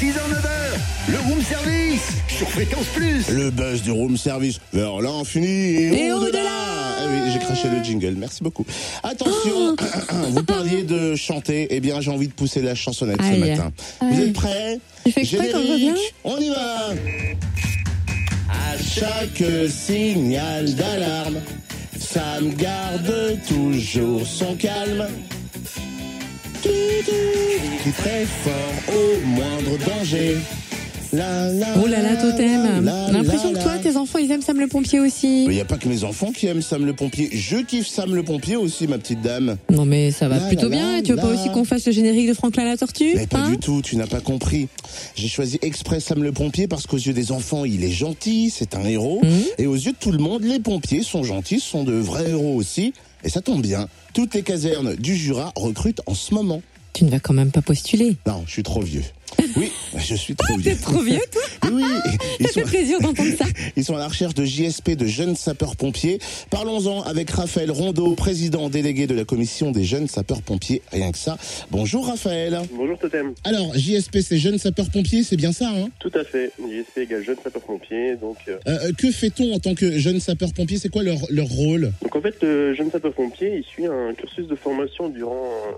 6h, 9h, le room service sur Fréquence Plus. Le buzz du room service vers l'infini Et au-delà. Ah oui, j'ai craché le jingle, merci beaucoup. Attention, vous parliez de chanter, eh bien j'ai envie de pousser la chansonnette ce Aïe. matin. Vous êtes prêts Générique, on y va À chaque signal d'alarme, Sam garde toujours son calme. Qui très fort au moindre danger. La, la, Oh là là, totem. l'impression que toi, tes enfants, ils aiment Sam le pompier aussi. Il n'y a pas que mes enfants qui aiment Sam le pompier. Je kiffe Sam le pompier aussi, ma petite dame. Non mais ça va La, plutôt bien. tu veux pas aussi qu'on fasse le générique de Franklin la tortue Mais pas hein du tout, tu n'as pas compris. J'ai choisi exprès Sam le pompier parce qu'aux yeux des enfants, il est gentil, c'est un héros. Mhm. Et aux yeux de tout le monde, les pompiers sont gentils, sont de vrais héros aussi. Et ça tombe bien. Toutes les casernes du Jura recrutent en ce moment. Tu ne vas quand même pas postuler. Non, je suis trop vieux. Oui, je suis trop vieux. T'es trop vieux, toi. Oui, ils Ça sont, fait plaisir d'entendre ça. ils sont à la recherche de JSP, de jeunes sapeurs-pompiers. Parlons-en avec Raphaël Rondeau, président délégué de la commission des jeunes sapeurs-pompiers. Rien que ça. Bonjour Raphaël. Bonjour Totem. Alors, JSP, c'est jeunes sapeurs-pompiers, c'est bien ça, hein? Tout à fait. JSP égale jeune sapeur-pompier. Donc, euh, Euh, que fait-on en tant que jeune sapeur-pompier C'est quoi leur, leur rôle? donc en fait, le jeune sapeur-pompier, il suit un cursus de formation durant euh,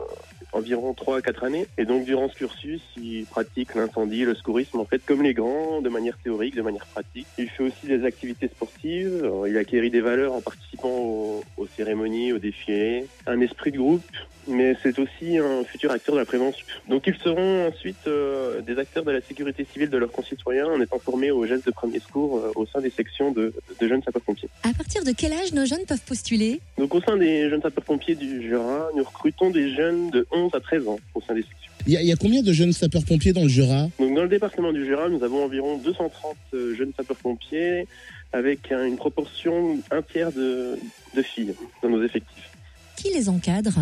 environ 3 à 4 années. Et donc, durant ce cursus, il pratique l'incendie, le secourisme, en fait, comme les grands, de manière théorique, de manière pratique. Il fait aussi des activités sportives. Euh, Il acquérit des valeurs en participant aux, aux cérémonies, aux défilés. Un esprit de groupe. Mais c'est aussi un futur acteur de la prévention. Donc ils seront ensuite euh, des acteurs de la sécurité civile de leurs concitoyens en étant formés aux gestes de premier secours euh, au sein des sections de, de jeunes sapeurs-pompiers. À partir de quel âge nos jeunes peuvent postuler? Donc au sein des jeunes sapeurs-pompiers du Jura, nous recrutons des jeunes de 11 à 13 ans au sein des sections. Il y, a- il y a combien de jeunes sapeurs-pompiers dans le Jura? Donc dans le département du Jura, nous avons environ 230 euh, jeunes sapeurs-pompiers avec un- une proportion un tiers de, de filles dans nos effectifs. Qui les encadre?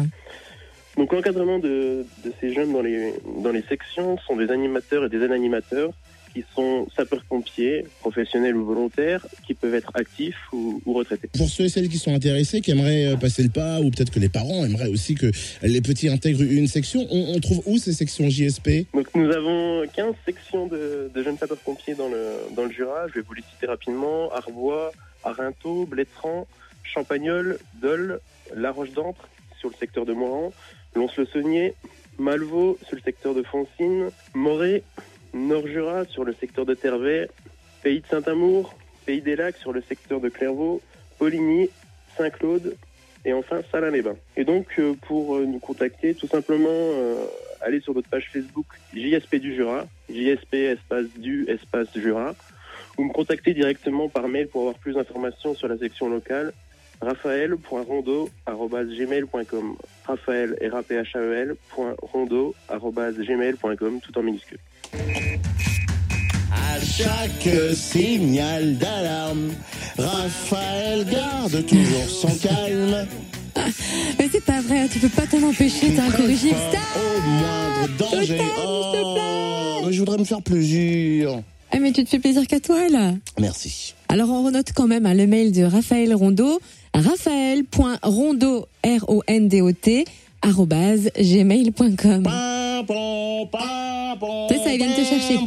Donc l'encadrement de, de ces jeunes dans les, dans les sections sont des animateurs et des animateurs qui sont sapeurs-pompiers, professionnels ou volontaires, qui peuvent être actifs ou, ou retraités. Pour ceux et celles qui sont intéressés, qui aimeraient euh, passer le pas, ou peut-être que les parents aimeraient aussi que les petits intègrent une section, on, on trouve où ces sections JSP Donc nous avons 15 sections de, de jeunes sapeurs-pompiers dans le, dans le Jura. Je vais vous les citer rapidement. Arbois, Arinto, Blétran, Champagnol, Dole, La Roche d'Ancre sur le secteur de Moran, Lons-le-Saunier, Malvaux sur le secteur de Foncine, Moret, Nord-Jura sur le secteur de Tervet, Pays de Saint-Amour, Pays des Lacs sur le secteur de Clairvaux, Poligny, Saint-Claude et enfin Salins-les-Bains. Et donc euh, pour euh, nous contacter, tout simplement euh, allez sur notre page Facebook JSP du Jura, JSP espace du espace Jura, ou me contacter directement par mail pour avoir plus d'informations sur la section locale raphaël.rondo.gmail.com Raphaël, r a p h a e l point rondo tout en minuscule. À chaque signal d'alarme, Raphaël garde toujours son calme. Mais c'est pas vrai, tu peux pas t'en empêcher, t'es incorrigible. Au moindre danger. Oh, mais je voudrais me faire plaisir. Ah mais tu te fais plaisir qu'à toi là. Merci. Alors on renote quand même hein, le mail de Raphaël Rondeau, raphaël.rondeau, R-O-N-D-O-T, arrobase gmail.com. C'est ça, ils viennent te chercher.